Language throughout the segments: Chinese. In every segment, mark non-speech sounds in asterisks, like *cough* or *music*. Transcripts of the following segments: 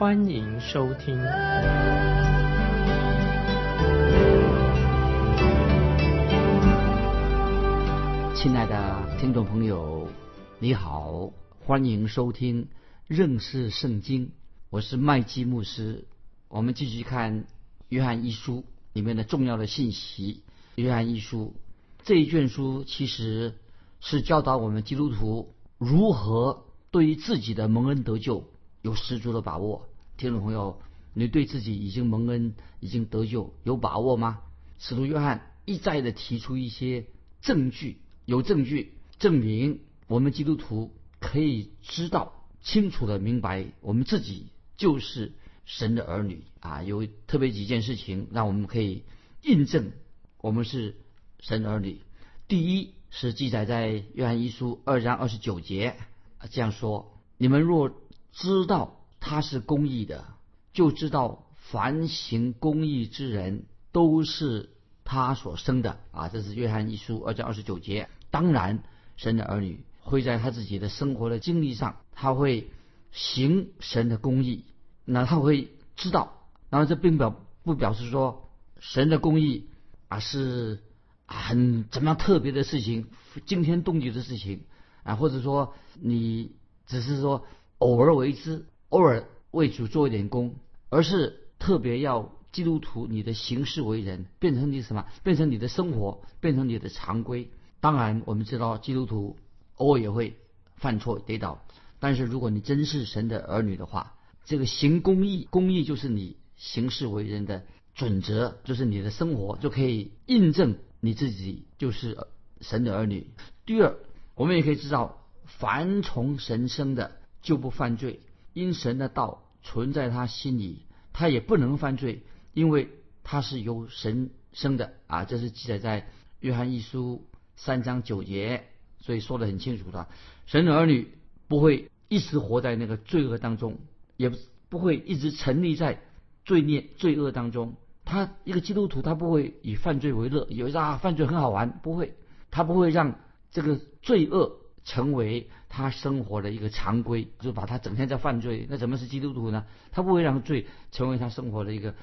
欢迎收听。亲爱的听众朋友，你好，欢迎收听认识圣经。我是麦基牧师。我们继续看约翰一书里面的重要的信息。约翰一书。这一卷书其实是教导我们基督徒如何对于自己的蒙恩得救有十足的把握。听众朋友，你对自己已经蒙恩、已经得救有把握吗？使徒约翰一再的提出一些证据，有证据证明我们基督徒可以知道清楚的明白我们自己就是神的儿女啊。有特别几件事情让我们可以印证我们是。神儿女，第一是记载在约翰一书二章二十九节，这样说：你们若知道他是公义的，就知道凡行公义之人都是他所生的啊。这是约翰一书二章二十九节。当然，神的儿女会在他自己的生活的经历上，他会行神的公义，那他会知道。然后这并表不表示说神的公义啊是。很怎么样特别的事情，惊天动地的事情啊，或者说你只是说偶尔为之，偶尔为主做一点功，而是特别要基督徒你的行事为人变成你什么，变成你的生活，变成你的常规。当然，我们知道基督徒偶尔也会犯错跌倒，但是如果你真是神的儿女的话，这个行公义，公义就是你行事为人的准则，就是你的生活就可以印证。你自己就是神的儿女。第二，我们也可以知道，凡从神生的就不犯罪，因神的道存在他心里，他也不能犯罪，因为他是由神生的啊。这是记载在约翰一书三章九节，所以说的很清楚的。神的儿女不会一直活在那个罪恶当中，也不会一直沉溺在罪孽罪恶当中。他一个基督徒，他不会以犯罪为乐，以为啊犯罪很好玩，不会，他不会让这个罪恶成为他生活的一个常规，就把他整天在犯罪。那怎么是基督徒呢？他不会让罪成为他生活的一个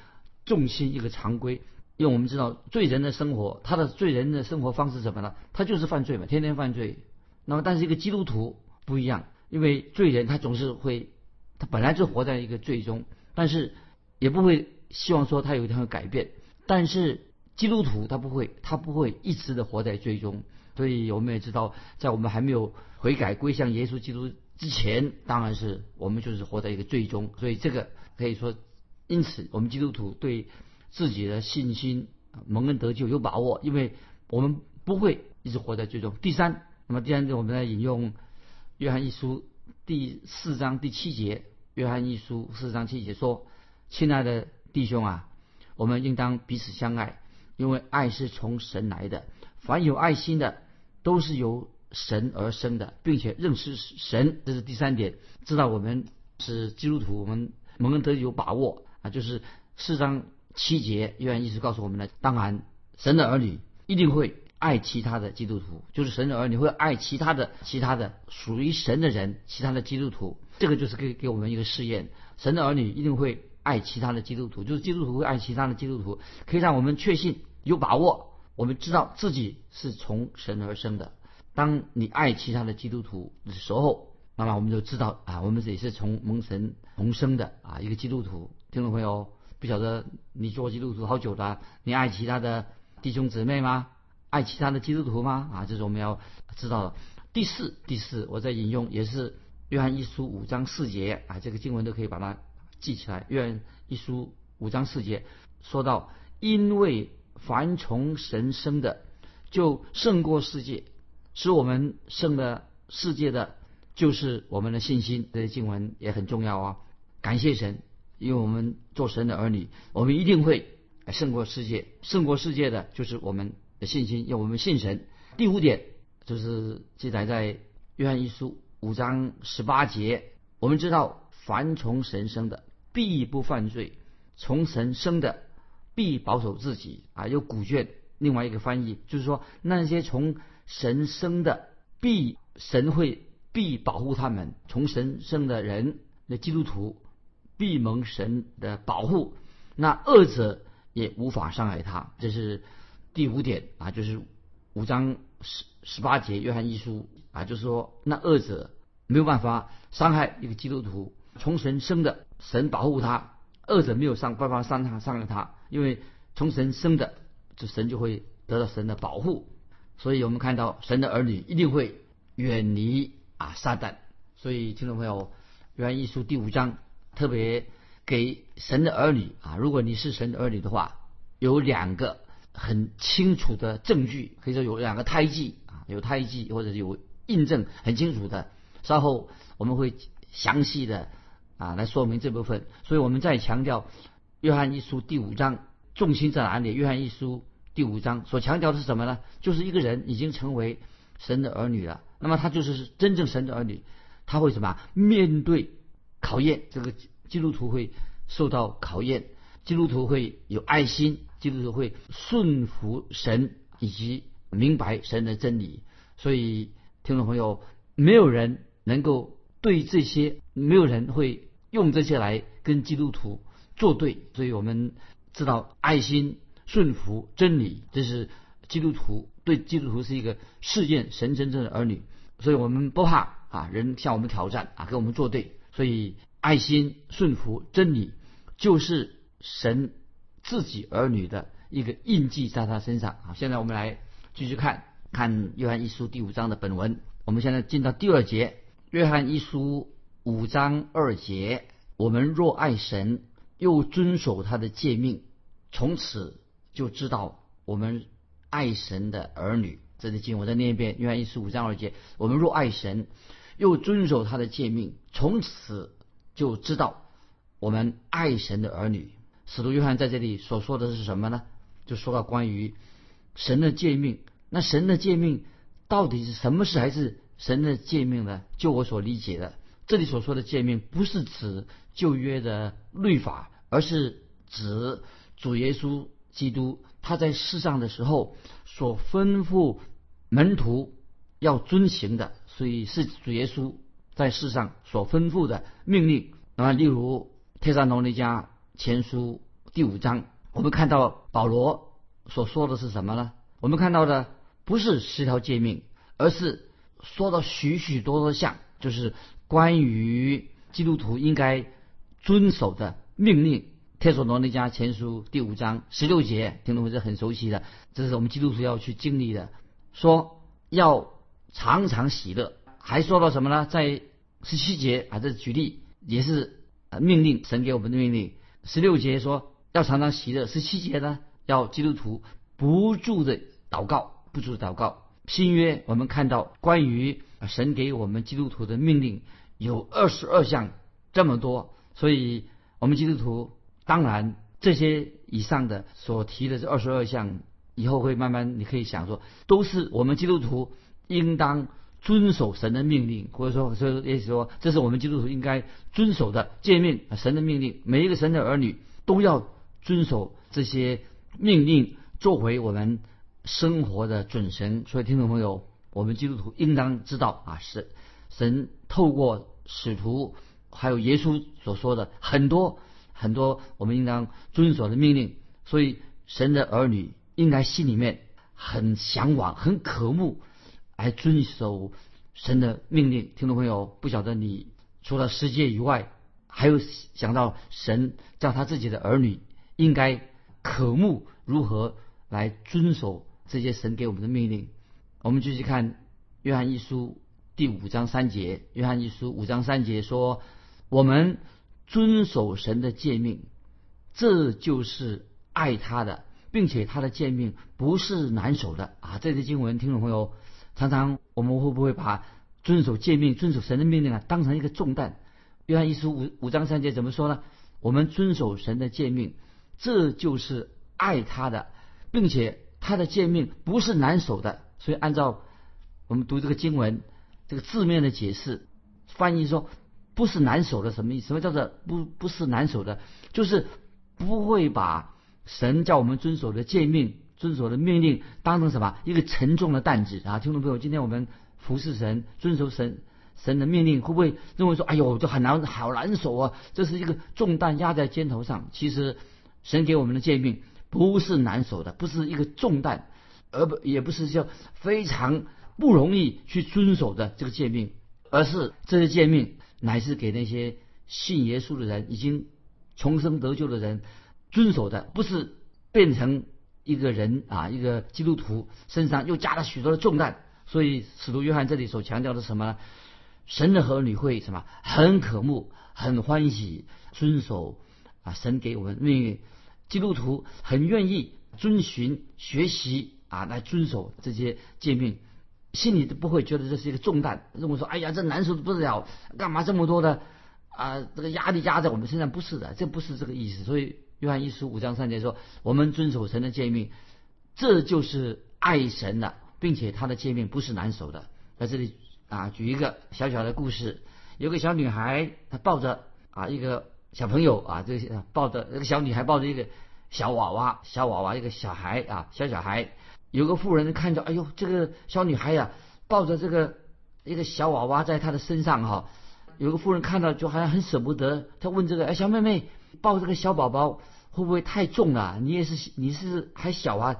重心，一个常规。因为我们知道罪人的生活，他的罪人的生活方式什么呢？他就是犯罪嘛，天天犯罪。那么，但是一个基督徒不一样，因为罪人他总是会，他本来就活在一个罪中，但是也不会。希望说他有一天会改变，但是基督徒他不会，他不会一直的活在罪中。所以我们也知道，在我们还没有悔改归向耶稣基督之前，当然是我们就是活在一个罪中。所以这个可以说，因此我们基督徒对自己的信心蒙恩得救有把握，因为我们不会一直活在罪中。第三，那么第三，我们来引用约翰一书第四章第七节，约翰一书四章七节说：“亲爱的。”弟兄啊，我们应当彼此相爱，因为爱是从神来的。凡有爱心的，都是由神而生的，并且认识神。这是第三点，知道我们是基督徒，我们蒙恩得有把握啊。就是四章七节，约翰一直告诉我们的。当然，神的儿女一定会爱其他的基督徒，就是神的儿女会爱其他的、其他的属于神的人，其他的基督徒。这个就是给给我们一个试验，神的儿女一定会。爱其他的基督徒，就是基督徒会爱其他的基督徒，可以让我们确信有把握，我们知道自己是从神而生的。当你爱其他的基督徒的时候，那么我们就知道啊，我们也是从蒙神重生的啊一个基督徒。听众朋友，不晓得你做基督徒好久了，你爱其他的弟兄姊妹吗？爱其他的基督徒吗？啊，这是我们要知道的。第四，第四，我在引用也是约翰一书五章四节啊，这个经文都可以把它。记起来，愿一书五章四节说到，因为凡从神生的，就胜过世界，使我们胜了世界的，就是我们的信心。这些经文也很重要啊！感谢神，因为我们做神的儿女，我们一定会胜过世界。胜过世界的就是我们的信心，要我们信神。第五点就是记载在约翰一书五章十八节。我们知道，凡从神生的，必不犯罪；从神生的，必保守自己。啊，有古卷另外一个翻译，就是说那些从神生的，必神会必保护他们；从神生的人，那基督徒。必蒙神的保护，那恶者也无法伤害他。这是第五点啊，就是五章十十八节约翰一书啊，就是说那恶者没有办法伤害一个基督徒，从神生的神保护他，恶者没有伤办法伤他伤害他，因为从神生的，这神就会得到神的保护。所以我们看到神的儿女一定会远离啊撒旦。所以听众朋友，约翰一书第五章。特别给神的儿女啊，如果你是神的儿女的话，有两个很清楚的证据，可以说有两个胎记啊，有胎记或者有印证很清楚的。稍后我们会详细的啊来说明这部分。所以我们再强调约翰一书第五章重心在哪里？约翰一书第五章所强调的是什么呢？就是一个人已经成为神的儿女了，那么他就是真正神的儿女，他会什么？面对。考验这个基督徒会受到考验，基督徒会有爱心，基督徒会顺服神以及明白神的真理。所以，听众朋友，没有人能够对这些，没有人会用这些来跟基督徒作对。所以我们知道，爱心、顺服真理，这是基督徒对基督徒是一个试验神真正的儿女。所以我们不怕啊，人向我们挑战啊，跟我们作对。所以，爱心、顺服、真理，就是神自己儿女的一个印记，在他身上啊。现在我们来继续看看约翰一书第五章的本文。我们现在进到第二节，约翰一书五章二节：我们若爱神，又遵守他的诫命，从此就知道我们爱神的儿女。这里经我再念一遍：约翰一书五章二节：我们若爱神。又遵守他的诫命，从此就知道我们爱神的儿女。使徒约翰在这里所说的是什么呢？就说到关于神的诫命。那神的诫命到底是什么事？还是神的诫命呢？就我所理解的，这里所说的诫命不是指旧约的律法，而是指主耶稣基督他在世上的时候所吩咐门徒要遵行的。所以是主耶稣在世上所吩咐的命令。那么，例如《帖撒罗尼迦前书》第五章，我们看到保罗所说的是什么呢？我们看到的不是十条诫命，而是说到许许多多项，就是关于基督徒应该遵守的命令。《帖撒罗尼迦前书》第五章十六节，听众们是很熟悉的，这是我们基督徒要去经历的。说要。常常喜乐，还说到什么呢？在十七节啊，这举例也是命令，神给我们的命令。十六节说要常常喜乐，十七节呢要基督徒不住的祷告，不住祷告。新约我们看到关于神给我们基督徒的命令有二十二项这么多，所以我们基督徒当然这些以上的所提的这二十二项，以后会慢慢你可以想说，都是我们基督徒。应当遵守神的命令，或者说，所以也许说，这是我们基督徒应该遵守的诫命，神的命令。每一个神的儿女都要遵守这些命令，作为我们生活的准绳。所以，听众朋友，我们基督徒应当知道啊，是神透过使徒还有耶稣所说的很多很多我们应当遵守的命令。所以，神的儿女应该心里面很向往、很渴慕。来遵守神的命令，听众朋友，不晓得你除了世界以外，还有想到神叫他自己的儿女应该渴慕如何来遵守这些神给我们的命令。我们继续看约翰一书第五章三节，约翰一书五章三节说：“我们遵守神的诫命，这就是爱他的，并且他的诫命不是难守的啊！”这些经文，听众朋友。常常我们会不会把遵守诫命、遵守神的命令啊，当成一个重担？约翰一书五五章三节怎么说呢？我们遵守神的诫命，这就是爱他的，并且他的诫命不是难守的。所以按照我们读这个经文，这个字面的解释，翻译说不是难守的什么意思？什么叫做不不是难守的？就是不会把神叫我们遵守的诫命、遵守的命令当成什么一个沉重的担子啊！听众朋友，今天我们服侍神、遵守神。神的命令会不会认为说，哎呦，这很难，好难守啊！这是一个重担压在肩头上。其实，神给我们的诫命不是难守的，不是一个重担，而不也不是叫非常不容易去遵守的这个诫命，而是这些诫命乃是给那些信耶稣的人、已经重生得救的人遵守的，不是变成一个人啊，一个基督徒身上又加了许多的重担。所以，使徒约翰这里所强调的什么？神的儿女会什么？很渴慕，很欢喜，遵守啊神给我们命运。基督徒很愿意遵循、学习啊来遵守这些诫命，心里都不会觉得这是一个重担，认为说：“哎呀，这难受的不得了，干嘛这么多的啊这个压力压在我们身上？”不是的，这不是这个意思。所以约翰一书五章三节说：“我们遵守神的诫命，这就是爱神的，并且他的诫命不是难守的。”在这里。啊，举一个小小的故事，有个小女孩，她抱着啊一个小朋友啊，这个抱着那个小女孩抱着一个小娃娃，小娃娃一个小孩啊，小小孩。有个妇人看着，哎呦，这个小女孩呀，抱着这个一个小娃娃在她的身上哈。有个妇人看到就好像很舍不得，她问这个哎小妹妹，抱这个小宝宝会不会太重了？你也是你是还小啊，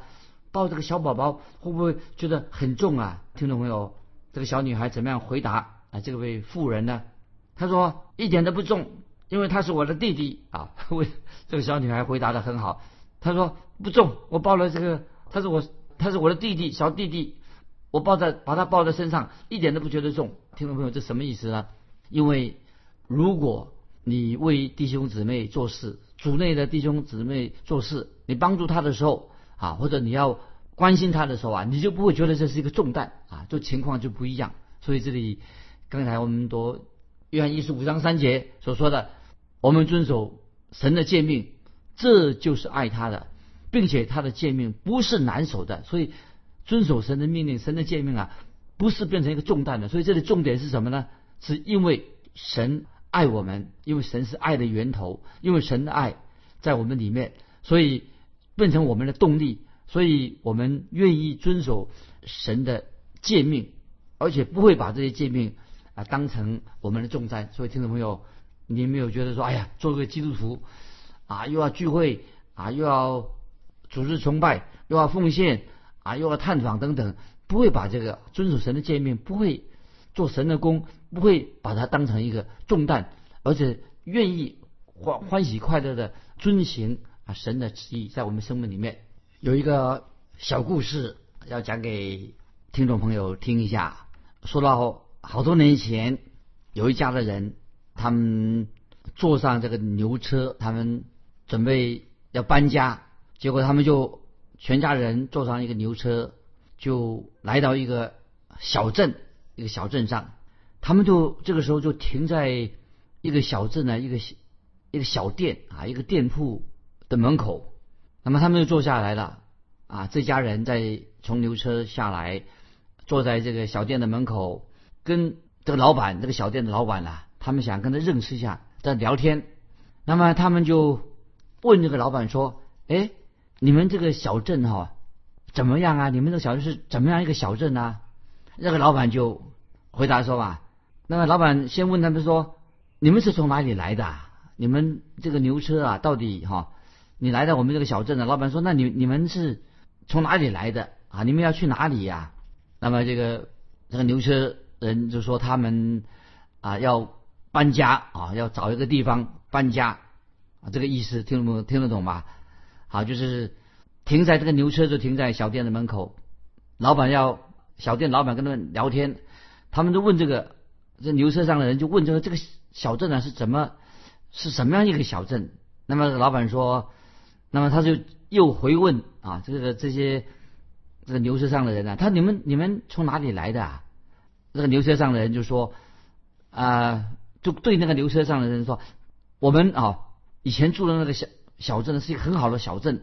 抱这个小宝宝会不会觉得很重啊？听懂没有？这个小女孩怎么样回答啊？这位妇人呢？她说一点都不重，因为他是我的弟弟啊。为 *laughs* 这个小女孩回答的很好，她说不重，我抱了这个，她是我他是我的弟弟，小弟弟，我抱在把他抱在身上，一点都不觉得重。听众朋友，这什么意思呢？因为如果你为弟兄姊妹做事，主内的弟兄姊妹做事，你帮助他的时候啊，或者你要。关心他的时候啊，你就不会觉得这是一个重担啊，这情况就不一样。所以这里刚才我们读约翰一书五章三节所说的，我们遵守神的诫命，这就是爱他的，并且他的诫命不是难守的。所以遵守神的命令、神的诫命啊，不是变成一个重担的。所以这里重点是什么呢？是因为神爱我们，因为神是爱的源头，因为神的爱在我们里面，所以变成我们的动力。所以我们愿意遵守神的诫命，而且不会把这些诫命啊当成我们的重担。所以听众朋友，你没有觉得说，哎呀，做个基督徒啊，又要聚会啊，又要组织崇拜，又要奉献啊，又要探访等等，不会把这个遵守神的诫命，不会做神的工，不会把它当成一个重担，而且愿意欢欢喜快乐的遵行啊神的旨意，在我们生命里面。有一个小故事要讲给听众朋友听一下。说到好多年前，有一家的人，他们坐上这个牛车，他们准备要搬家，结果他们就全家人坐上一个牛车，就来到一个小镇，一个小镇上。他们就这个时候就停在一个小镇的一个一个小店啊，一个店铺的门口。那么他们就坐下来了，啊，这家人在从牛车下来，坐在这个小店的门口，跟这个老板，这个小店的老板呢，他们想跟他认识一下，在聊天。那么他们就问这个老板说：“哎，你们这个小镇哈怎么样啊？你们这个小镇是怎么样一个小镇啊？”那个老板就回答说：“吧，那个老板先问他们说：你们是从哪里来的？你们这个牛车啊，到底哈？”你来到我们这个小镇的老板说：“那你你们是从哪里来的啊？你们要去哪里呀？”那么这个这个牛车人就说：“他们啊要搬家啊，要找一个地方搬家啊。”这个意思听不听得懂吧？好，就是停在这个牛车就停在小店的门口，老板要小店老板跟他们聊天，他们就问这个这牛车上的人就问这个这个小镇呢是怎么是什么样一个小镇？那么老板说。那么他就又回问啊，这个这些这个牛车上的人呢，他你们你们从哪里来的？啊？这个牛车上的人就说啊，就对那个牛车上的人说，我们啊以前住的那个小小镇呢是一个很好的小镇。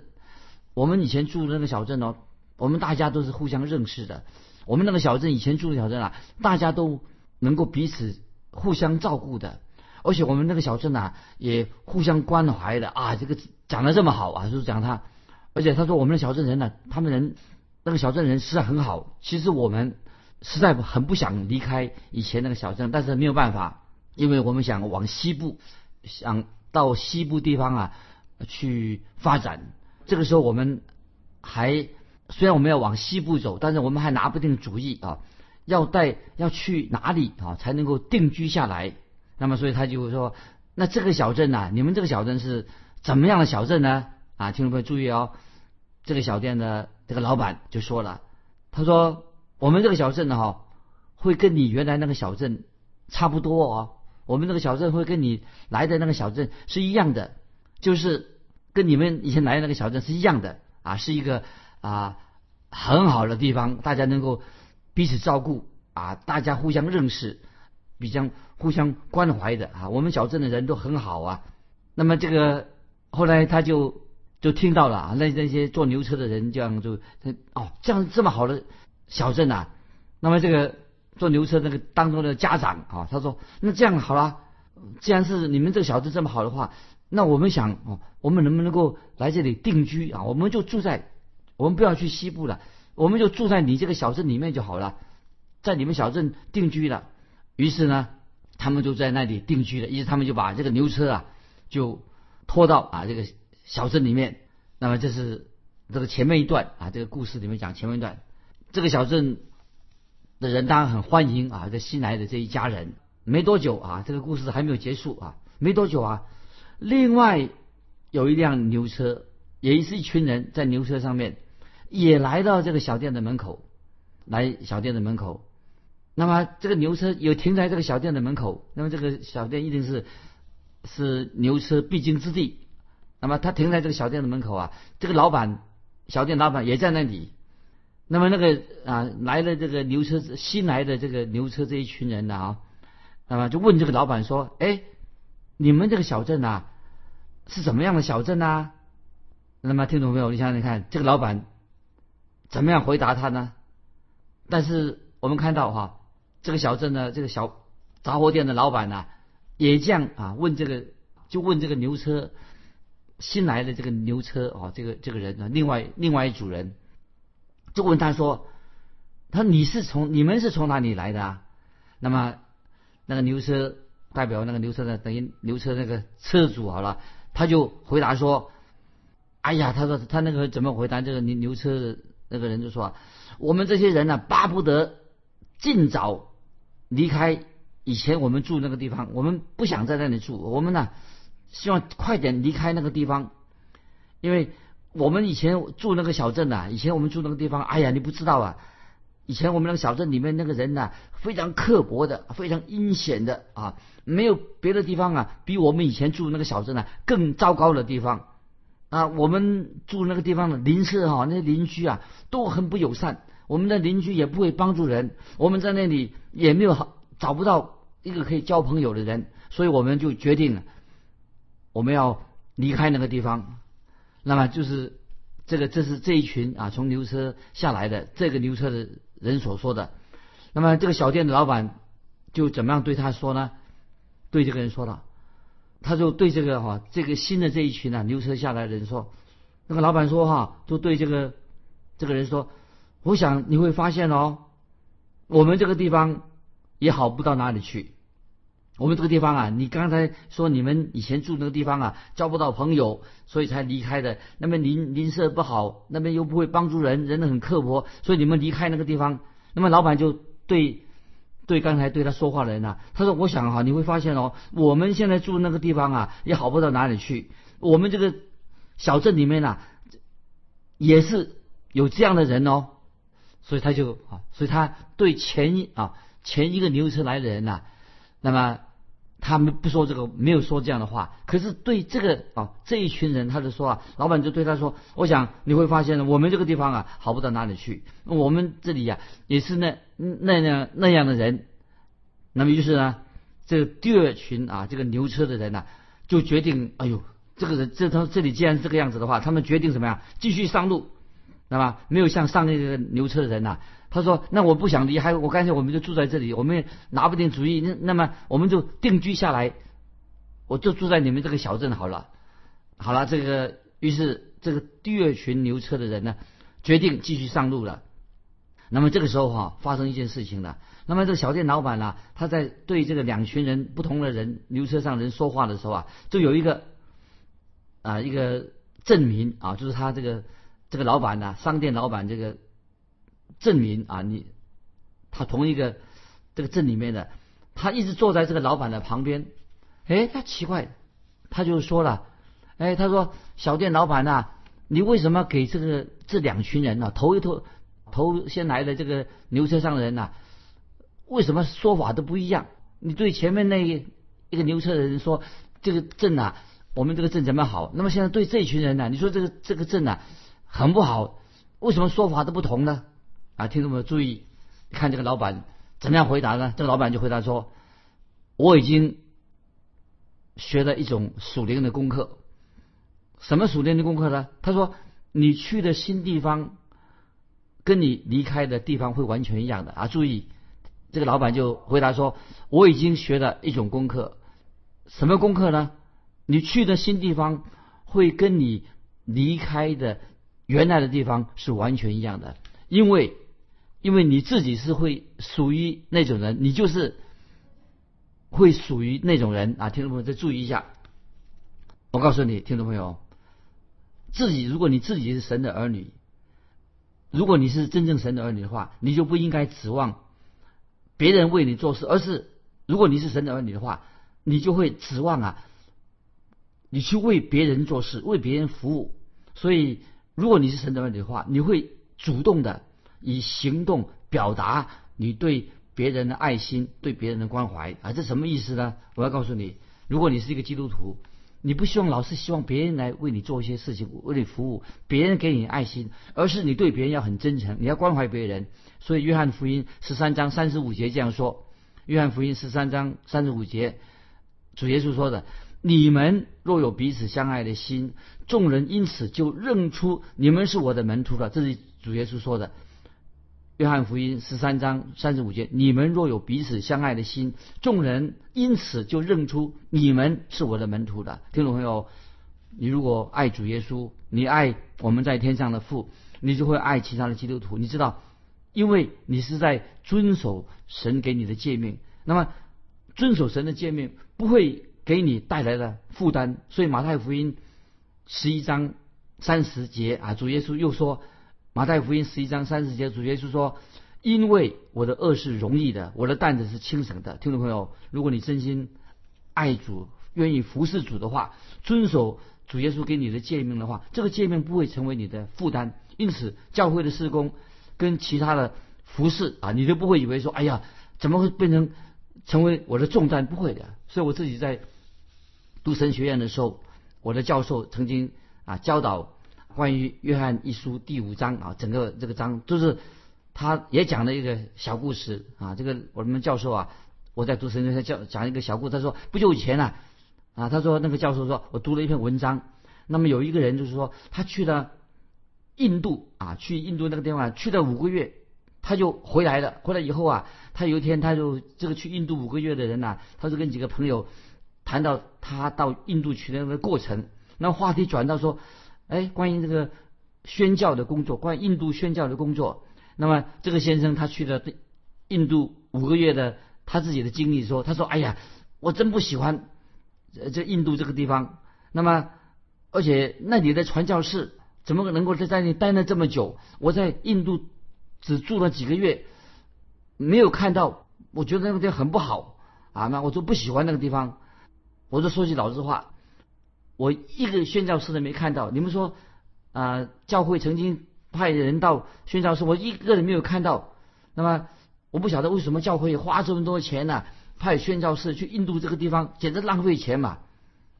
我们以前住的那个小镇哦，我们大家都是互相认识的。我们那个小镇以前住的小镇啊，大家都能够彼此互相照顾的，而且我们那个小镇啊也互相关怀的啊。这个讲的这么好啊，就是讲他，而且他说我们的小镇人呢，他们人那个小镇人实在很好。其实我们实在很不想离开以前那个小镇，但是没有办法，因为我们想往西部，想到西部地方啊去发展。这个时候我们还。虽然我们要往西部走，但是我们还拿不定主意啊，要带要去哪里啊才能够定居下来？那么，所以他就说：“那这个小镇呢？你们这个小镇是怎么样的小镇呢？”啊，听众朋友注意哦，这个小店的这个老板就说了：“他说我们这个小镇呢，哈，会跟你原来那个小镇差不多哦。我们这个小镇会跟你来的那个小镇是一样的，就是跟你们以前来的那个小镇是一样的啊，是一个。”啊，很好的地方，大家能够彼此照顾啊，大家互相认识，比较互相关怀的啊。我们小镇的人都很好啊。那么这个后来他就就听到了啊，那那些坐牛车的人这样就哦，这样这么好的小镇啊。那么这个坐牛车那个当中的家长啊，他说那这样好了，既然是你们这个小镇这么好的话，那我们想哦，我们能不能够来这里定居啊？我们就住在。我们不要去西部了，我们就住在你这个小镇里面就好了，在你们小镇定居了。于是呢，他们就在那里定居了。于是他们就把这个牛车啊，就拖到啊这个小镇里面。那么这是这个前面一段啊，这个故事里面讲前面一段，这个小镇的人当然很欢迎啊，这新来的这一家人。没多久啊，这个故事还没有结束啊，没多久啊，另外有一辆牛车，也是一群人在牛车上面。也来到这个小店的门口，来小店的门口，那么这个牛车有停在这个小店的门口，那么这个小店一定是是牛车必经之地。那么他停在这个小店的门口啊，这个老板小店老板也在那里。那么那个啊来了这个牛车新来的这个牛车这一群人呢啊，那么就问这个老板说：“哎，你们这个小镇啊是怎么样的小镇啊？”那么听懂没有？你想想看，这个老板。怎么样回答他呢？但是我们看到哈，这个小镇的这个小杂货店的老板呢，也这样啊问这个，就问这个牛车新来的这个牛车啊，这个这个人啊，另外另外一组人，就问他说：“他说你是从你们是从哪里来的啊？”那么那个牛车代表那个牛车的等于牛车那个车主好了，他就回答说：“哎呀，他说他那个怎么回答这个牛牛车？”那个人就说：“我们这些人呢，巴不得尽早离开以前我们住那个地方，我们不想在那里住。我们呢，希望快点离开那个地方，因为我们以前住那个小镇呐，以前我们住那个地方，哎呀，你不知道啊，以前我们那个小镇里面那个人呢，非常刻薄的，非常阴险的啊，没有别的地方啊，比我们以前住那个小镇呢更糟糕的地方。”啊，我们住那个地方的邻舍哈，那些邻居啊都很不友善，我们的邻居也不会帮助人，我们在那里也没有好找不到一个可以交朋友的人，所以我们就决定了，我们要离开那个地方。那么就是这个，这是这一群啊从牛车下来的这个牛车的人所说的。那么这个小店的老板就怎么样对他说呢？对这个人说了。他就对这个哈，这个新的这一群啊，牛车下来的人说，那个老板说哈，就对这个这个人说，我想你会发现哦，我们这个地方也好不到哪里去。我们这个地方啊，你刚才说你们以前住那个地方啊，交不到朋友，所以才离开的。那边邻邻舍不好，那边又不会帮助人，人很刻薄，所以你们离开那个地方。那么老板就对。对刚才对他说话的人呐，他说：“我想哈，你会发现哦，我们现在住那个地方啊，也好不到哪里去。我们这个小镇里面呐，也是有这样的人哦。所以他就啊，所以他对前一啊前一个牛车来的人呐，那么。”他们不说这个，没有说这样的话。可是对这个啊这一群人，他就说啊，老板就对他说：“我想你会发现呢，我们这个地方啊好不到哪里去。我们这里呀也是那那样那样的人。那么于是呢，这第二群啊这个牛车的人呢就决定，哎呦，这个人这他这里既然是这个样子的话，他们决定怎么样？继续上路，那么没有像上那个牛车的人呐、他说：“那我不想离开，我干脆我们就住在这里，我们拿不定主意，那那么我们就定居下来，我就住在你们这个小镇好了。”好了，这个于是这个第二群牛车的人呢，决定继续上路了。那么这个时候哈、发生一件事情了。那么这个小店老板呢、他在对这个两群人不同的人牛车上人说话的时候啊，就有一个啊一个镇民啊，就是他这个这个老板呢、商店老板这个证明啊，你他同一个这个镇里面的，他一直坐在这个老板的旁边。哎，他奇怪，他就说了，哎，他说小店老板呐、你为什么给这个这两群人呢、头一头头先来的这个牛车上的人呐、为什么说法都不一样？你对前面那一个牛车的人说这个镇呐、我们这个镇怎么好？那么现在对这群人呢、你说这个这个镇呐、很不好，为什么说法都不同呢？啊，听众朋友注意，看这个老板怎么样回答呢？这个老板就回答说：“我已经学了一种属灵的功课。什么属灵的功课呢？他说，你去的新地方，跟你离开的地方会完全一样的啊！注意，这个老板就回答说，我已经学了一种功课。什么功课呢？你去的新地方会跟你离开的原来的地方是完全一样的，因为因为你自己是会属于那种人，你就是会属于那种人啊！听众朋友再注意一下，我告诉你，听众朋友，自己如果你自己是神的儿女，如果你是真正神的儿女的话，你就不应该指望别人为你做事，而是如果你是神的儿女的话，你就会指望啊，你去为别人做事，为别人服务。所以，如果你是神的儿女的话，你会主动的以行动表达你对别人的爱心，对别人的关怀啊，这什么意思呢？我要告诉你，如果你是一个基督徒，你不希望老是希望别人来为你做一些事情，为你服务，别人给你爱心，而是你对别人要很真诚，你要关怀别人。所以，约翰福音十三章三十五节这样说：约翰福音十三章三十五节，主耶稣说的：“你们若有彼此相爱的心，众人因此就认出你们是我的门徒了。”这是主耶稣说的。约翰福音十三章三十五节：“你们若有彼此相爱的心，众人因此就认出你们是我的门徒了。”听众朋友，你如果爱主耶稣，你爱我们在天上的父，你就会爱其他的基督徒。你知道，因为你是在遵守神给你的诫命，那么遵守神的诫命不会给你带来的负担。所以马太福音十一章三十节啊，主耶稣又说。马太福音十一章三十节，主耶稣说：“因为我的恶是容易的，我的担子是轻省的。”听众朋友，如果你真心爱主，愿意服侍主的话，遵守主耶稣给你的诫命的话，这个诫命不会成为你的负担。因此，教会的施工跟其他的服侍啊，你都不会以为说：“哎呀，怎么会变成成为我的重担？”不会的。所以我自己在读神学院的时候，我的教授曾经啊教导。关于约翰一书第五章啊，整个这个章都是他也讲了一个小故事啊。这个我们教授啊，我在读神学院教讲一个小故事，他说不久以前呢啊，他说那个教授说我读了一篇文章，那么有一个人就是说他去了印度啊，去印度那个地方去了五个月，他就回来了。回来以后啊，他有一天他就这个去印度五个月的人呐、啊，他就跟几个朋友谈到他到印度去的那个过程，那话题转到说。哎，关于这个宣教的工作，关于印度宣教的工作，那么这个先生他去了印度五个月的他自己的经历说，他说：“哎呀，我真不喜欢这印度这个地方。那么，而且那里的传教士怎么能够在在那里待了这么久？我在印度只住了几个月，没有看到，我觉得那个地方很不好啊。那我就不喜欢那个地方。我就说句老实话。”我一个宣教士都没看到。你们说，啊、教会曾经派人到宣教士，我一个人没有看到。那么，我不晓得为什么教会花这么多钱呢、派宣教士去印度这个地方，简直浪费钱嘛。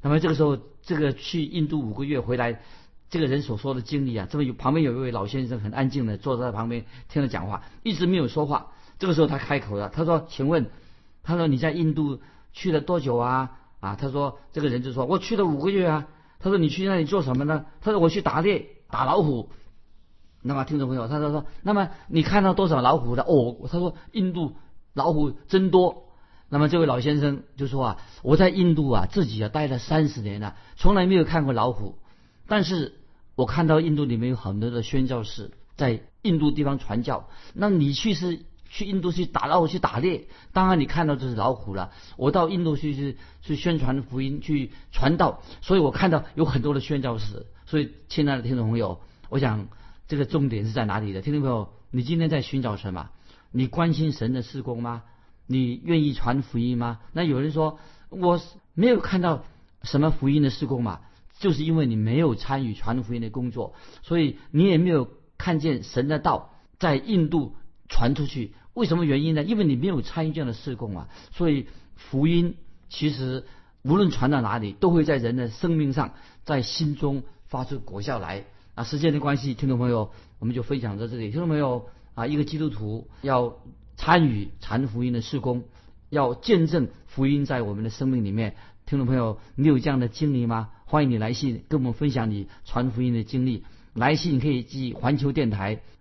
那么这个时候，这个去印度五个月回来，这个人所说的经历啊，这么有旁边有一位老先生很安静的坐在旁边听他讲话，一直没有说话。这个时候他开口了，他说：“请问，他说你在印度去了多久啊？”啊，他说这个人就说：“我去了五个月啊。”他说你去那里做什么呢？他说我去打猎，打老虎。那么听众朋友，他说说，那么你看到多少老虎的？哦，他说印度老虎真多。那么这位老先生就说啊，我在印度啊自己啊待了三十年了，从来没有看过老虎，但是我看到印度里面有很多的宣教士在印度地方传教。那你去是去印度去打老虎去打猎，当然你看到这是老虎了。我到印度去是去宣传福音去传道，所以我看到有很多的宣教士。所以亲爱的听众朋友，我想。这个重点是在哪里的？听众朋友，你今天在寻找什么？你关心神的事工吗？你愿意传福音吗？那有人说我没有看到什么福音的事工嘛，就是因为你没有参与传福音的工作，所以你也没有看见神的道在印度传出去。为什么原因呢？因为你没有参与这样的事工啊。所以福音其实无论传到哪里，都会在人的生命上，在心中发出果效来。啊，时间的关系，听众朋友，我们就分享到这里。听众朋友，啊，一个基督徒要参与传福音的事工，要见证福音在我们的生命里面。听众朋友，你有这样的经历吗？欢迎你来信跟我们分享你传福音的经历。来信可以寄环球电台